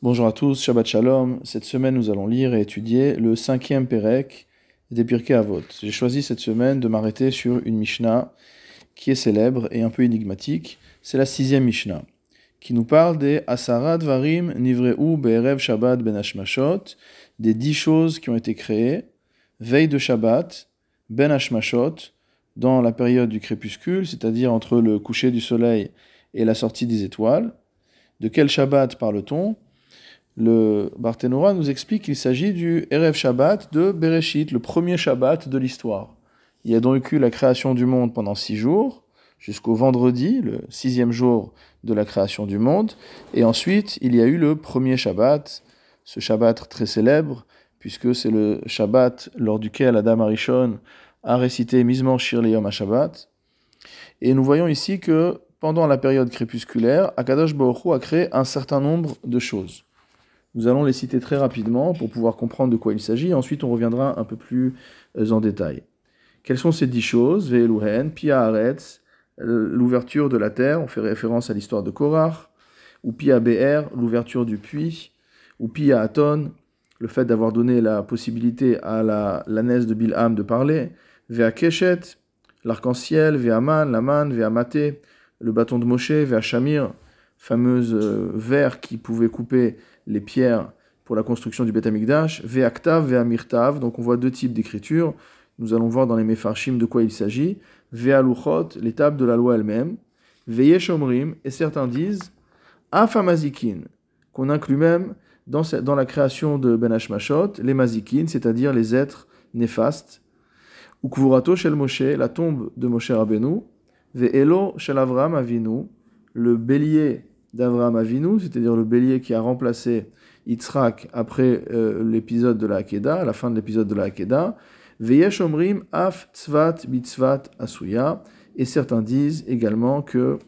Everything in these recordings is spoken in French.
Bonjour à tous, Shabbat Shalom. Cette semaine, nous allons lire et étudier le cinquième Pérec des Pirkei Avot. J'ai choisi cette semaine de m'arrêter sur une Mishnah qui est célèbre et un peu énigmatique. C'est la sixième Mishnah, qui nous parle des Asarad Varim Nivreu Be'erev Shabbat Ben Hashmashot, des dix choses qui ont été créées, veille de Shabbat, Ben Hashmashot, dans la période du crépuscule, c'est-à-dire entre le coucher du soleil et la sortie des étoiles. De quel Shabbat parle-t-on? Le Barthénora nous explique qu'il s'agit du Erev Shabbat de Bereshit, le premier Shabbat de l'histoire. Il y a donc eu la création du monde pendant six jours, jusqu'au vendredi, le sixième jour de la création du monde, et ensuite il y a eu le premier Shabbat, ce Shabbat très célèbre, puisque c'est le Shabbat lors duquel Adam Arishon a récité Misement Shir Yom Shabbat. Et nous voyons ici que pendant la période crépusculaire, Akadosh Baruch Hu a créé un certain nombre de choses. Nous allons les citer très rapidement pour pouvoir comprendre de quoi il s'agit. Ensuite, on reviendra un peu plus euh, en détail. Quelles sont ces dix choses? Ve'eluhen, Pia Aretz, l'ouverture de la terre, on fait référence à l'histoire de Korach, ou Pia Be'er, l'ouverture du puits, ou Pia Aton, le fait d'avoir donné la possibilité à la l'ânesse de Bilham de parler, Vea Keshet, l'arc-en-ciel, Vea Man, la Man, Vea Maté, le bâton de Moshe, vers Shamir, fameuse euh, verre qui pouvait couper les pierres pour la construction du Beth Amikdash, Ve'aktav, Ve'amirtav, donc on voit deux types d'écriture, nous allons voir dans les Mefarshim de quoi il s'agit, Ve'aluchot, l'étape de la loi elle-même, Ve'yeshomrim, et certains disent, Afamazikin, qu'on inclut même dans, la création de Ben Hashmashot, les Mazikin, c'est-à-dire les êtres néfastes, ou Kvurato Shel Moshe, la tombe de Moshe Rabbeinu, Ve'elo shel Avram Avinu, le bélier d'Avram Avinu, c'est-à-dire le bélier qui a remplacé Yitzhak après euh, l'épisode de la Hakeda, la fin de l'épisode de la Hakeda. Ve'yesh omrim af tzvat bitzvat asuya. Et certains disent également que,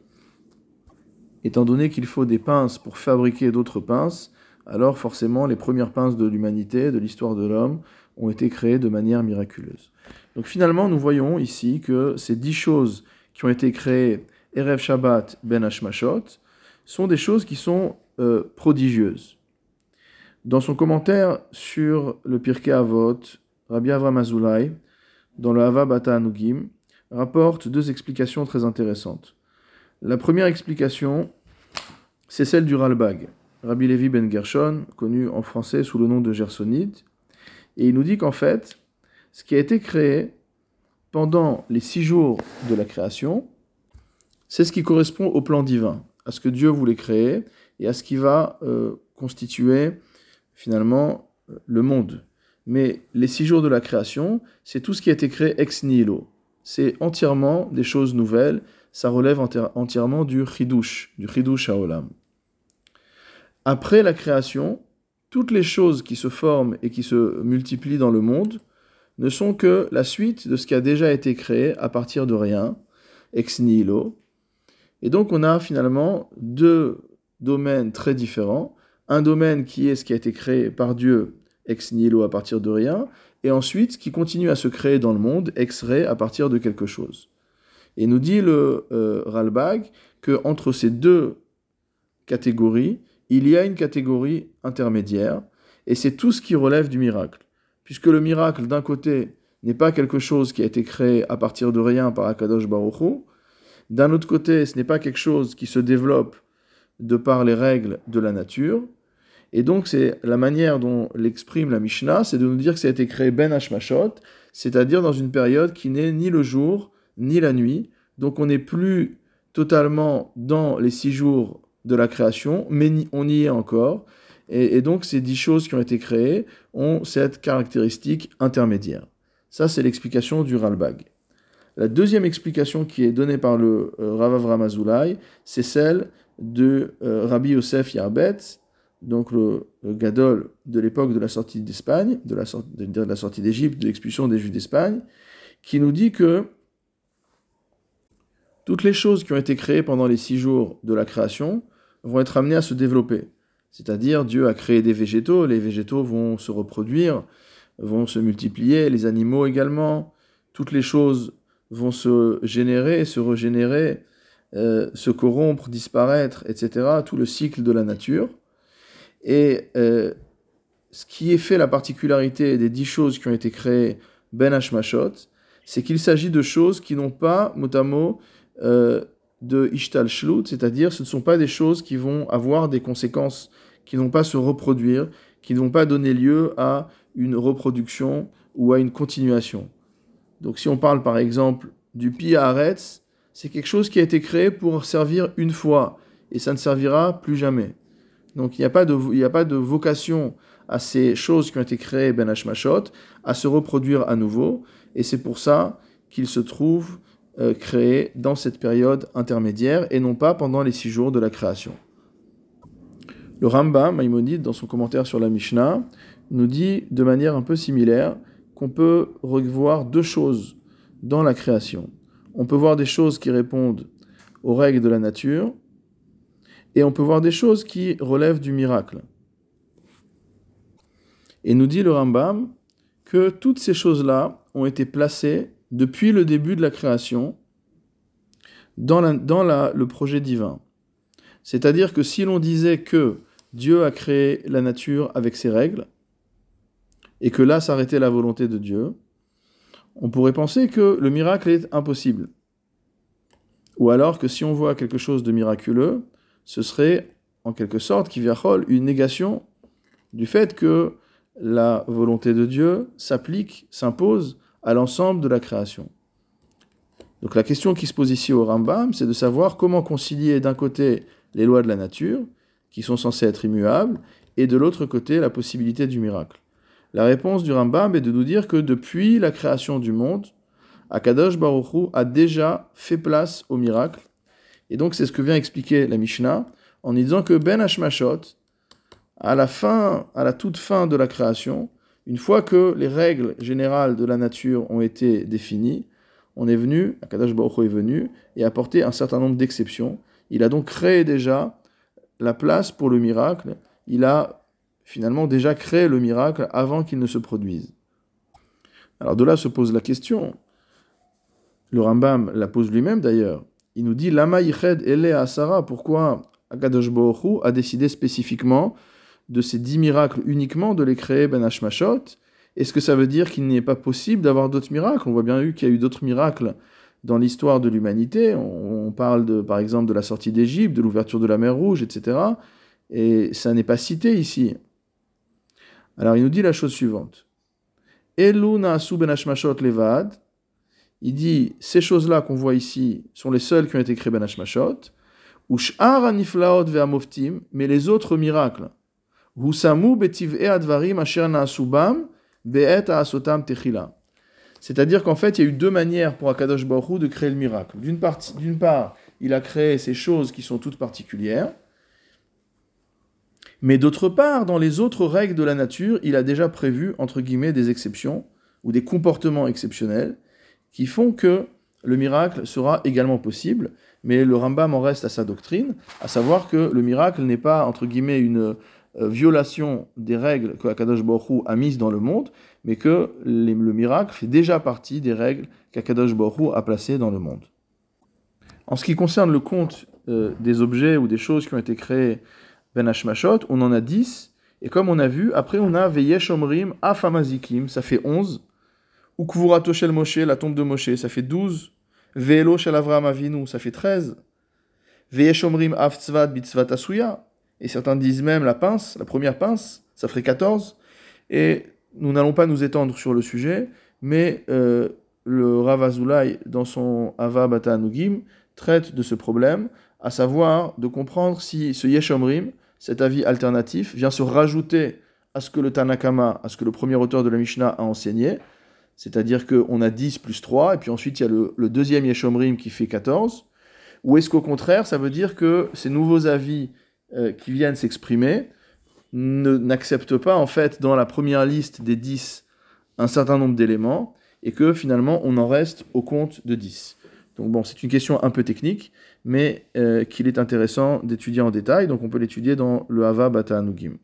étant donné qu'il faut des pinces pour fabriquer d'autres pinces, alors forcément les premières pinces de l'humanité, de l'histoire de l'homme, ont été créées de manière miraculeuse. Donc finalement, nous voyons ici que ces dix choses qui ont été créées Erev Shabbat Ben Hashmashot sont des choses qui sont euh, prodigieuses. Dans son commentaire sur le Pirkei Avot, Rabbi Avram Azoulay, dans le Hava Bata Anugim, rapporte deux explications très intéressantes. La première explication, c'est celle du Ralbag, Rabbi Levi Ben Gershon, connu en français sous le nom de Gersonide, et il nous dit qu'en fait, ce qui a été créé pendant les six jours de la création, c'est ce qui correspond au plan divin, à ce que Dieu voulait créer et à ce qui va euh, constituer finalement euh, le monde. Mais les six jours de la création, c'est tout ce qui a été créé ex nihilo. C'est entièrement des choses nouvelles, ça relève entièrement du chidush, du chidush haolam. Après la création, toutes les choses qui se forment et qui se multiplient dans le monde ne sont que la suite de ce qui a déjà été créé à partir de rien, ex nihilo. Et donc on a finalement deux domaines très différents. Un domaine qui est ce qui a été créé par Dieu ex nihilo à partir de rien, et ensuite qui continue à se créer dans le monde ex re à partir de quelque chose. Et nous dit le euh, Ralbag que entre ces deux catégories, il y a une catégorie intermédiaire, et c'est tout ce qui relève du miracle puisque le miracle, d'un côté, n'est pas quelque chose qui a été créé à partir de rien par Akadosh Baruch d'un autre côté, ce n'est pas quelque chose qui se développe de par les règles de la nature, et donc c'est la manière dont l'exprime la Mishnah, c'est de nous dire que ça a été créé Ben Hashmashot, c'est-à-dire dans une période qui n'est ni le jour, ni la nuit, donc on n'est plus totalement dans les six jours de la création, mais on y est encore, et, donc ces dix choses qui ont été créées ont cette caractéristique intermédiaire. Ça, c'est l'explication du Ralbag. La deuxième explication qui est donnée par le euh, Rav c'est celle de euh, Rabbi Yosef Yarbetz, donc le, gadol de l'époque de la sortie d'Espagne, de de la sortie d'Égypte, de l'expulsion des Juifs d'Espagne, qui nous dit que toutes les choses qui ont été créées pendant les six jours de la création vont être amenées à se développer. C'est-à-dire, Dieu a créé des végétaux, les végétaux vont se reproduire, vont se multiplier, les animaux également, toutes les choses vont se générer, se régénérer, euh, se corrompre, disparaître, etc., tout le cycle de la nature. Et euh, ce qui est fait la particularité des dix choses qui ont été créées Ben Hashmashot, c'est qu'il s'agit de choses qui n'ont pas, mot à mot, euh, de Ishtal Shlut, c'est-à-dire ce ne sont pas des choses qui vont avoir des conséquences, qui n'ont pas se reproduire, qui ne vont pas donner lieu à une reproduction ou à une continuation. Donc si on parle par exemple du Pi Haaretz, c'est quelque chose qui a été créé pour servir une fois, et ça ne servira plus jamais. Donc il n'y a, pas de, vocation à ces choses qui ont été créées Ben Hashmashot à se reproduire à nouveau, et c'est pour ça qu'ils se trouvent euh, créés dans cette période intermédiaire et non pas pendant les six jours de la création. Le Rambam, Maïmonide, dans son commentaire sur la Mishnah, nous dit de manière un peu similaire qu'on peut revoir deux choses dans la création. On peut voir des choses qui répondent aux règles de la nature, et on peut voir des choses qui relèvent du miracle. Et nous dit le Rambam que toutes ces choses-là ont été placées depuis le début de la création dans, le projet divin. C'est-à-dire que si l'on disait que Dieu a créé la nature avec ses règles, et que là s'arrêtait la volonté de Dieu, on pourrait penser que le miracle est impossible. Ou alors que si on voit quelque chose de miraculeux, ce serait en quelque sorte, qui une négation du fait que la volonté de Dieu s'applique, s'impose à l'ensemble de la création. Donc la question qui se pose ici au Rambam, c'est de savoir comment concilier d'un côté les lois de la nature, qui sont censées être immuables, et de l'autre côté la possibilité du miracle. La réponse du Rambam est de nous dire que depuis la création du monde, Akadosh Baruch a déjà fait place au miracle. Et donc c'est ce que vient expliquer la Mishnah en disant que Ben Hashmashot, à la fin, à la toute fin de la création, une fois que les règles générales de la nature ont été définies, on est venu, Akadash Baruch est venu, et a apporté un certain nombre d'exceptions. Il a donc créé déjà la place pour le miracle. Il a finalement déjà créé le miracle avant qu'il ne se produise. Alors de là se pose la question, le Rambam la pose lui-même d'ailleurs, il nous dit Lama yiched ele asara, pourquoi Akadosh Baruch a décidé spécifiquement de ces dix miracles uniquement de les créer Ben Hashmashot? Est-ce que ça veut dire qu'il n'est pas possible d'avoir d'autres miracles? On voit bien qu'il y a eu d'autres miracles dans l'histoire de l'humanité. On, parle de, par exemple de la sortie d'Égypte, de l'ouverture de la mer Rouge, etc. Et ça n'est pas cité ici. Alors il nous dit la chose suivante. Elu naasu ben levad. Il dit ces choses-là qu'on voit ici sont les seules qui ont été créées ben hashmashot. Ushar aniflaot ve'amoftim, mais les autres miracles c'est-à-dire qu'en fait, il y a eu deux manières pour Akadosh Baruch de créer le miracle. D'une part, il a créé ces choses qui sont toutes particulières, mais d'autre part, dans les autres règles de la nature, il a déjà prévu, entre guillemets, des exceptions ou des comportements exceptionnels qui font que le miracle sera également possible, mais le Rambam en reste à sa doctrine, à savoir que le miracle n'est pas, entre guillemets, une, euh, violation des règles que Akadosh Baruch a mises dans le monde, mais que le miracle fait déjà partie des règles qu'Akadosh Baruch a placées dans le monde. En ce qui concerne le compte euh, des objets ou des choses qui ont été créées Ben on en a 10, et comme on a vu, après on a Veyesh Omrim Afamazikim, ça fait 11, Ukvurato Shel Moshe, la tombe de Moshe, ça fait 12, Veelo Shel Avram Avinu, ça fait 13, Veyesh Omrim Aftzvat Bitzvat Asuya, et certains disent même la pince, la première pince, ça ferait 14. Et nous n'allons pas nous étendre sur le sujet, mais euh, le Rav Azoulay, dans son Ava Bata Anugim, traite de ce problème, à savoir de comprendre si ce Yeshomrim, cet avis alternatif, vient se rajouter à ce que le Tanakama, à ce que le premier auteur de la Mishnah a enseigné, c'est-à-dire qu'on a 10 plus 3, et puis ensuite il y a le, deuxième Yeshomrim qui fait 14, ou est-ce qu'au contraire, ça veut dire que ces nouveaux avis euh, qui viennent s'exprimer n'acceptent pas en fait dans la première liste des 10 un certain nombre d'éléments et que finalement on en reste au compte de 10. C'est une question un peu technique, mais euh, qu'il est intéressant d'étudier en détail, donc on peut l'étudier dans le Hava Bata Anugim.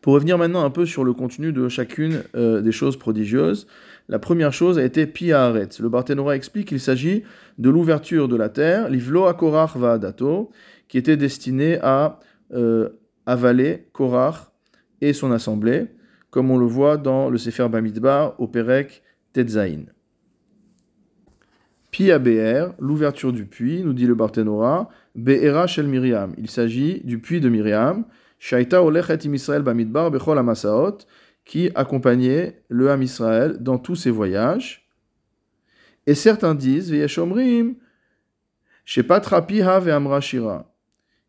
Pour revenir maintenant un peu sur le contenu de chacune euh, des choses prodigieuses, la première chose a été Piaharet. Le Barthénora explique qu'il s'agit de l'ouverture de la terre, l'Ivlo Akorach Vaadato, qui était destiné à euh, avaler Korach et son assemblée, comme on le voit dans le Sefer Bamidbar au Perek Tetzain. Pia Be'er, l'ouverture du puits, nous dit le Barthénora, Be'era Shel Miriam. Il s'agit du puits de Miriam, Shaita Olechet Israël Bamidbar Bechol Amasaot, qui accompagnait le Ham Israël dans tous ses voyages. Et certains disent, Ve'yeshomrim, Shepatrapiha Ve'amra Shira,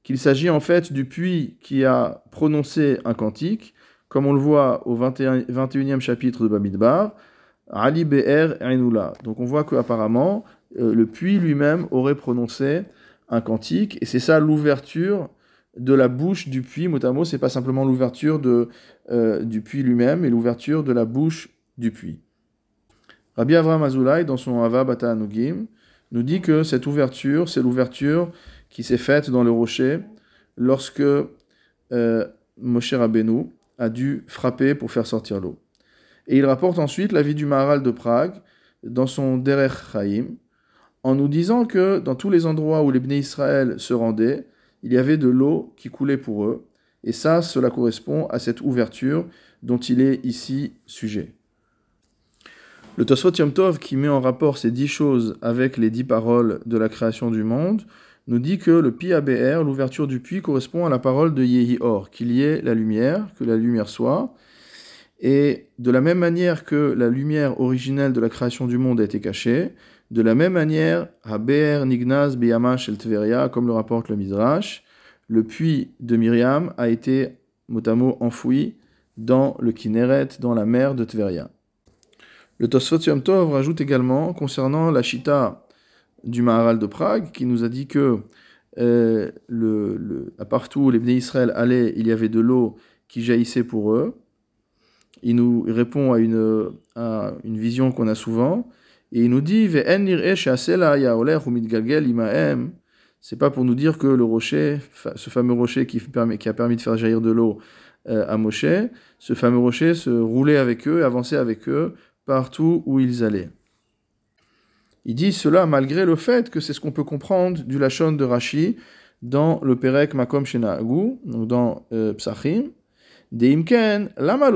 qu'il s'agit en fait du puits qui a prononcé un cantique, comme on le voit au 21, e chapitre de Bamidbar, Ali Be'er Enula. Donc on voit qu'apparemment, euh, le puits lui-même aurait prononcé un cantique, et c'est ça l'ouverture de la bouche du puits. Motamo, c'est pas simplement l'ouverture euh, du puits lui-même, mais l'ouverture de la bouche du puits. Rabbi Avraham Azoulay, dans son Ava Bata Anugim, nous dit que cette ouverture, c'est l'ouverture qui s'est faite dans le rocher lorsque euh, Moshe Rabbeinu a dû frapper pour faire sortir l'eau. Et il rapporte ensuite l'avis du Maharal de Prague dans son Derech Chaim, en nous disant que dans tous les endroits où les Bnei Israël se rendaient, il y avait de l'eau qui coulait pour eux. Et ça, cela correspond à cette ouverture dont il est ici sujet. Le Tosfot Tov, qui met en rapport ces dix choses avec les dix paroles de la création du monde, nous dit que le Pi ABR, l'ouverture du puits, correspond à la parole de Yehi Or, qu'il y ait la lumière, que la lumière soit. Et de la même manière que la lumière originelle de la création du monde a été cachée, de la même manière, Haber Nignaz Biyamash El Tveria, comme le rapporte le Midrash, le puits de Myriam a été mot enfoui dans le Kineret, dans la mer de Tveria. Le Tosfot Yom Tov rajoute également, concernant la Shita du Maharal de Prague, qui nous a dit que euh, à partout où les Bnei Israël allaient, il y avait de l'eau qui jaillissait pour eux. Il nous répond à une vision qu'on a souvent, et il nous dit c'est pas pour nous dire que le rocher, ce fameux rocher qui, a permis de faire jaillir de l'eau euh, à Moshe, ce fameux rocher se roulait avec eux, avançait avec eux partout où ils allaient. Il dit cela malgré le fait que c'est ce qu'on peut comprendre du Lachon de Rashi dans le Perek Makom Shenagu, donc dans euh, Psachim. Deimken, lama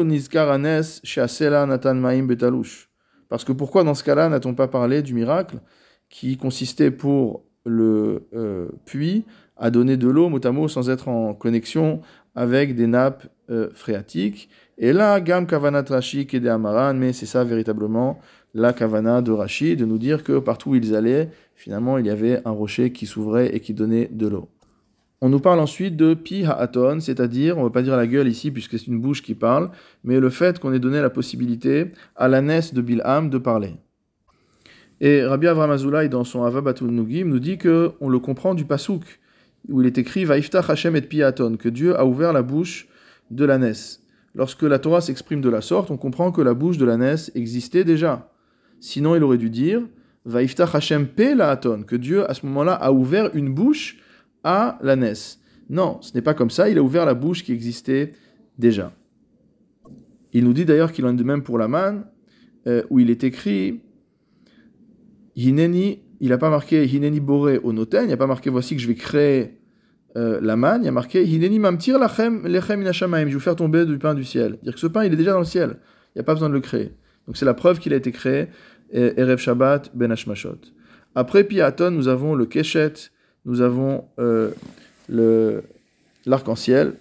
sheasela natan maim betalush. Parce que pourquoi dans ce cas-là n'a-t-on pas parlé du miracle qui consistait pour le euh, puits à donner de l'eau, mot sans être en connexion avec des nappes euh, phréatiques? Et là, Gam Kavanat Rashi Kede Amaran, mais c'est ça véritablement la Kavana de Rashi, de nous dire que partout où ils allaient, finalement, il y avait un rocher qui s'ouvrait et qui donnait de l'eau. On nous parle ensuite de pi ha'aton, c'est-à-dire, on ne va pas dire la gueule ici puisque c'est une bouche qui parle, mais le fait qu'on ait donné la possibilité à l'ânesse de Bilham de parler. Et Rabbi Avram Azoulay, dans son Avabatul Nugim, nous dit que on le comprend du pasouk, où il est écrit Vaïftach Hashem et Piaton, que Dieu a ouvert la bouche de l'ânesse. Lorsque la Torah s'exprime de la sorte, on comprend que la bouche de l'ânesse existait déjà. Sinon, il aurait dû dire Vaïftach Hashem Pe Laaton, que Dieu, à ce moment-là, a ouvert une bouche à l'ânesse. Non, ce n'est pas comme ça, il a ouvert la bouche qui existait déjà. Il nous dit d'ailleurs qu'il en est de même pour la manne, euh, où il est écrit Hineni, il n'a pas marqué Hineni Boré au il n'y a pas marqué voici que je vais créer euh, la manne, il a marqué Hineni Mamtir Lachem Lechem Inashamaim, je vais vous faire tomber du pain du ciel. Dire que ce pain il est déjà dans le ciel, il n'y a pas besoin de le créer. Donc c'est la preuve qu'il a été créé, Erev Shabbat Ben Hashmashot. Après Piaton, nous avons le Keshet, nous avons euh, l'arc-en-ciel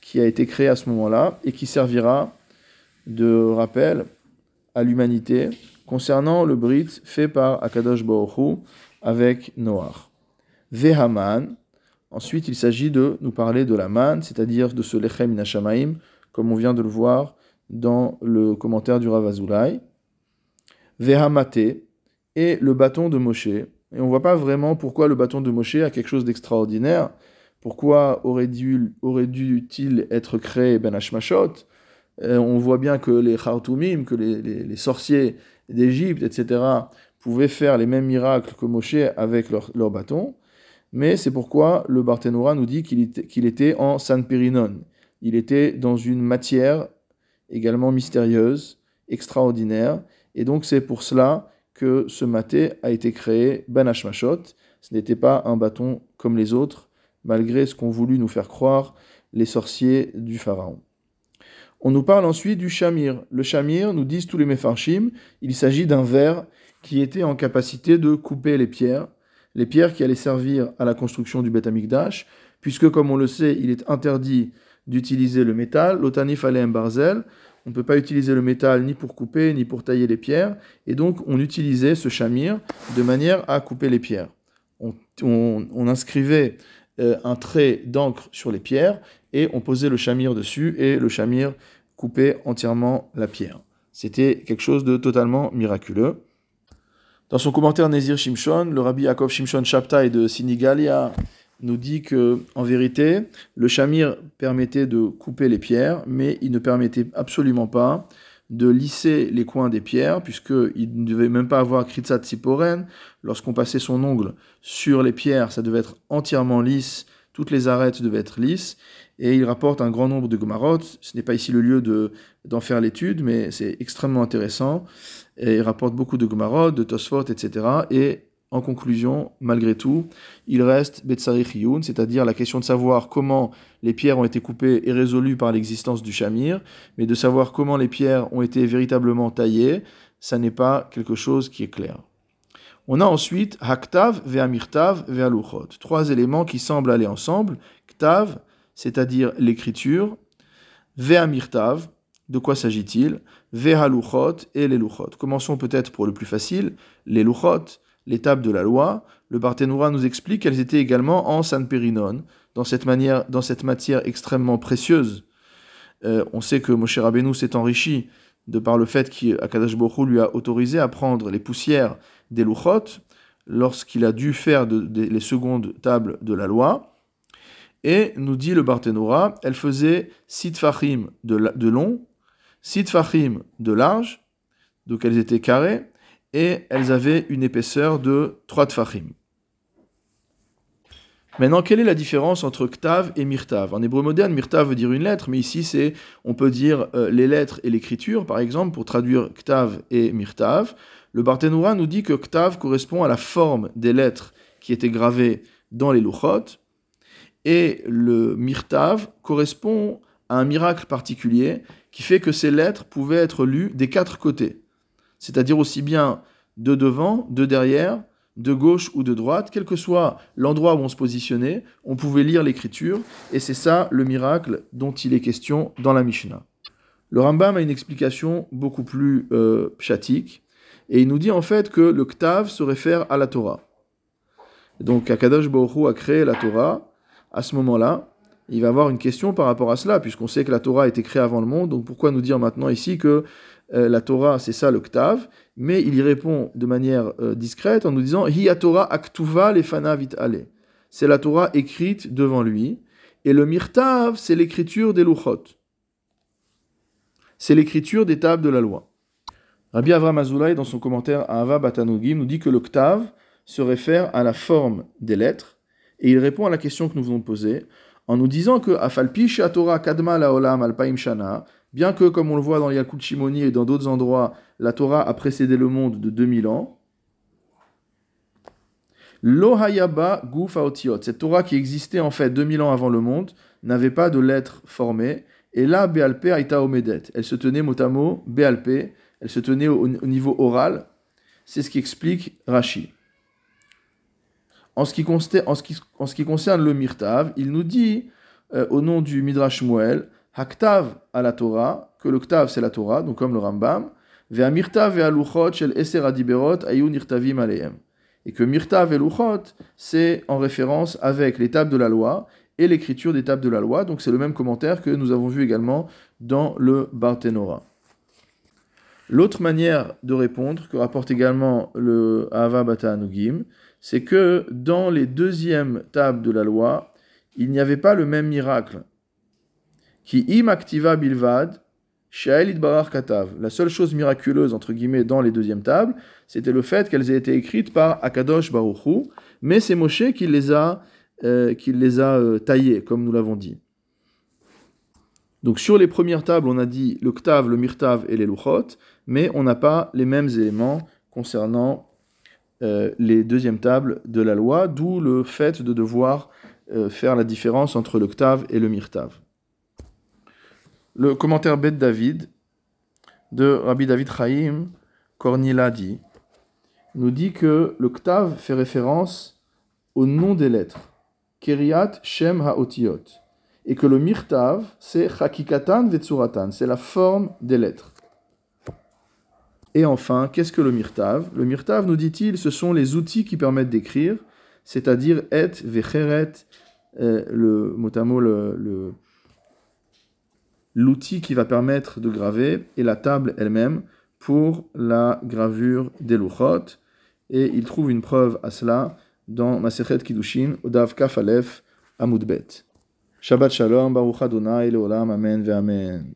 qui a été créé à ce moment-là et qui servira de rappel à l'humanité concernant le brit fait par Akadosh Baruch avec Noach. Vehaman, ensuite il s'agit de nous parler de la man, c'est-à-dire de ce lechem inashamaim, comme on vient de le voir dans le commentaire du Ravazulai. Vehamate, et le bâton de Moshe, et on voit pas vraiment pourquoi le bâton de Moshe a quelque chose d'extraordinaire. Pourquoi aurait dû aurait dû-il être créé Ben Hashmashot? Euh, On voit bien que les Khartoumim, que les, sorciers d'Égypte, etc., pouvaient faire les mêmes miracles que Moshe avec leur, bâton. Mais c'est pourquoi le Barthénora nous dit qu'il était, était en San Périnon. Il était dans une matière également mystérieuse, extraordinaire. Et donc c'est pour cela que ce maté a été créé Ben. Ce n'était pas un bâton comme les autres, malgré ce qu'ont voulu nous faire croire les sorciers du pharaon. On nous parle ensuite du shamir. Le shamir, nous disent tous les mefarshim, il s'agit d'un verre qui était en capacité de couper les pierres, les pierres qui allaient servir à la construction du Beth Amikdash, puisque comme on le sait, il est interdit d'utiliser le métal, l'otanif un barzel, on ne peut pas utiliser le métal ni pour couper ni pour tailler les pierres, et donc on utilisait ce shamir de manière à couper les pierres. On, inscrivait euh, un trait d'encre sur les pierres et on posait le shamir dessus et le shamir coupait entièrement la pierre. C'était quelque chose de totalement miraculeux. Dans son commentaire Nézir Shimshon, le rabbi Yaakov Shimshon Shabtai de Sinigalia nous dit que, en vérité, le shamir permettait de couper les pierres, mais il ne permettait absolument pas de lisser les coins des pierres, puisqu'il ne devait même pas avoir kritzat siporen. Lorsqu'on passait son ongle sur les pierres, ça devait être entièrement lisse, toutes les arêtes devaient être lisses, et il rapporte un grand nombre de gomarot. Ce n'est pas ici le lieu de, d'en faire l'étude, mais c'est extrêmement intéressant. Et il rapporte beaucoup de gomarot, de tosfot, etc. Et en conclusion, malgré tout, il reste Betsarich Yun, c'est-à-dire la question de savoir comment les pierres ont été coupées et résolues par l'existence du Shamir, mais de savoir comment les pierres ont été véritablement taillées, ça n'est pas quelque chose qui est clair. On a ensuite Haktav, Ve'amirtav, Ve'aluchot. Trois éléments qui semblent aller ensemble. Ktav, c'est-à-dire l'écriture. Ve'amirtav, de quoi s'agit-il Ve'aluchot et les luchot. Commençons peut-être pour le plus facile, les luchot l'étape de la loi, le Barthénoura nous explique qu'elles étaient également en Sanpérinon, dans cette, manière, dans cette matière extrêmement précieuse. Euh, on sait que Moshe Rabbeinu s'est enrichi de par le fait qu'Akadash Bokhu lui a autorisé à prendre les poussières des louchot lorsqu'il a dû faire les secondes tables de la loi. Et nous dit le Barthénoura, elle faisait sit fachim de, long, sit fachim de large, donc elles étaient carrées, et elles avaient une épaisseur de 3 tfachim. Maintenant, quelle est la différence entre ktav et mirtav? En hébreu moderne, mirtav veut dire une lettre, mais ici, c'est, on peut dire euh, les lettres et l'écriture, par exemple, pour traduire ktav et mirtav. Le Barthénoura nous dit que ktav correspond à la forme des lettres qui étaient gravées dans les luchot, et le mirtav correspond à un miracle particulier qui fait que ces lettres pouvaient être lues des quatre côtés c'est-à-dire aussi bien de devant, de derrière, de gauche ou de droite, quel que soit l'endroit où on se positionnait, on pouvait lire l'écriture, et c'est ça le miracle dont il est question dans la Mishnah. Le Rambam a une explication beaucoup plus euh, pshatique, et il nous dit en fait que le Ktav se réfère à la Torah. Donc Akadosh Baruch a créé la Torah, à ce moment-là, il va avoir une question par rapport à cela, puisqu'on sait que la Torah a été créée avant le monde, donc pourquoi nous dire maintenant ici que euh, la Torah, c'est ça le Ktav, mais il y répond de manière euh, discrète en nous disant Hi Torah aktuva lefana vit. C'est la Torah écrite devant lui, et le Mirtav, c'est l'écriture des Luchot. C'est l'écriture des tables de la loi. Rabbi Avram Azoulay, dans son commentaire à Ava Batanogim, nous dit que le Ktav se réfère à la forme des lettres, et il répond à la question que nous venons de poser en nous disant que Afalpi Torah Kadma Laolam Alpaim Shana, Bien que, comme on le voit dans Yakut Shimoni et dans d'autres endroits, la Torah a précédé le monde de 2000 ans, Lohayaba Guf cette Torah qui existait en fait 2000 ans avant le monde, n'avait pas de lettres formées, et là, Bealpe Aita Omedet, elle se tenait mot à mot, Bealpe, elle se tenait au, niveau oral, c'est ce qui explique Rashi. En ce, qui concerne le Mirtav, il nous dit, euh, au nom du Midrash Muel, Haktav à la Torah, que le Ktav c'est la Torah, donc comme le Rambam, Ve'amirtav ve'aluchot shel eser adiberot ayun nirtavim aleim. Et que Mirtav et c'est en référence avec les tables de la loi et l'écriture des tables de la loi. Donc c'est le même commentaire que nous avons vu également dans le Barthénora. L'autre manière de répondre, que rapporte également le Ava Bata c'est que dans les deuxièmes tables de la loi, il n'y avait pas le même miracle qui im activa bilvad, katav. La seule chose miraculeuse, entre guillemets, dans les deuxièmes tables, c'était le fait qu'elles aient été écrites par Akadosh Baruchu, mais c'est Moshe qui les a, euh, euh, taillées, comme nous l'avons dit. Donc sur les premières tables, on a dit le ktav, le mirtav et les luchot, mais on n'a pas les mêmes éléments concernant euh, les deuxièmes tables de la loi, d'où le fait de devoir faire la différence entre le et le mirtav. Le commentaire Bet David de Rabbi David Chaim Korniladi nous dit que le Ktav fait référence au nom des lettres, Keriat Shem Haotiot, et que le Mirtav, c'est Chakikatan Vetsuratan, c'est la forme des lettres. Et enfin, qu'est-ce que le Mirtav? Le Mirtav, nous dit-il, ce sont les outils qui permettent d'écrire, c'est-à-dire Et, Vecheret, euh, le mot le, l'outil qui va permettre de graver, et la table elle-même pour la gravure des. Et il trouve une preuve à cela dans Masechet Kiddushin, Odav Kaf Aleph, Amudbet. Shabbat Shalom, Baruch Adonai, Leolam, Amen, Ve Amen.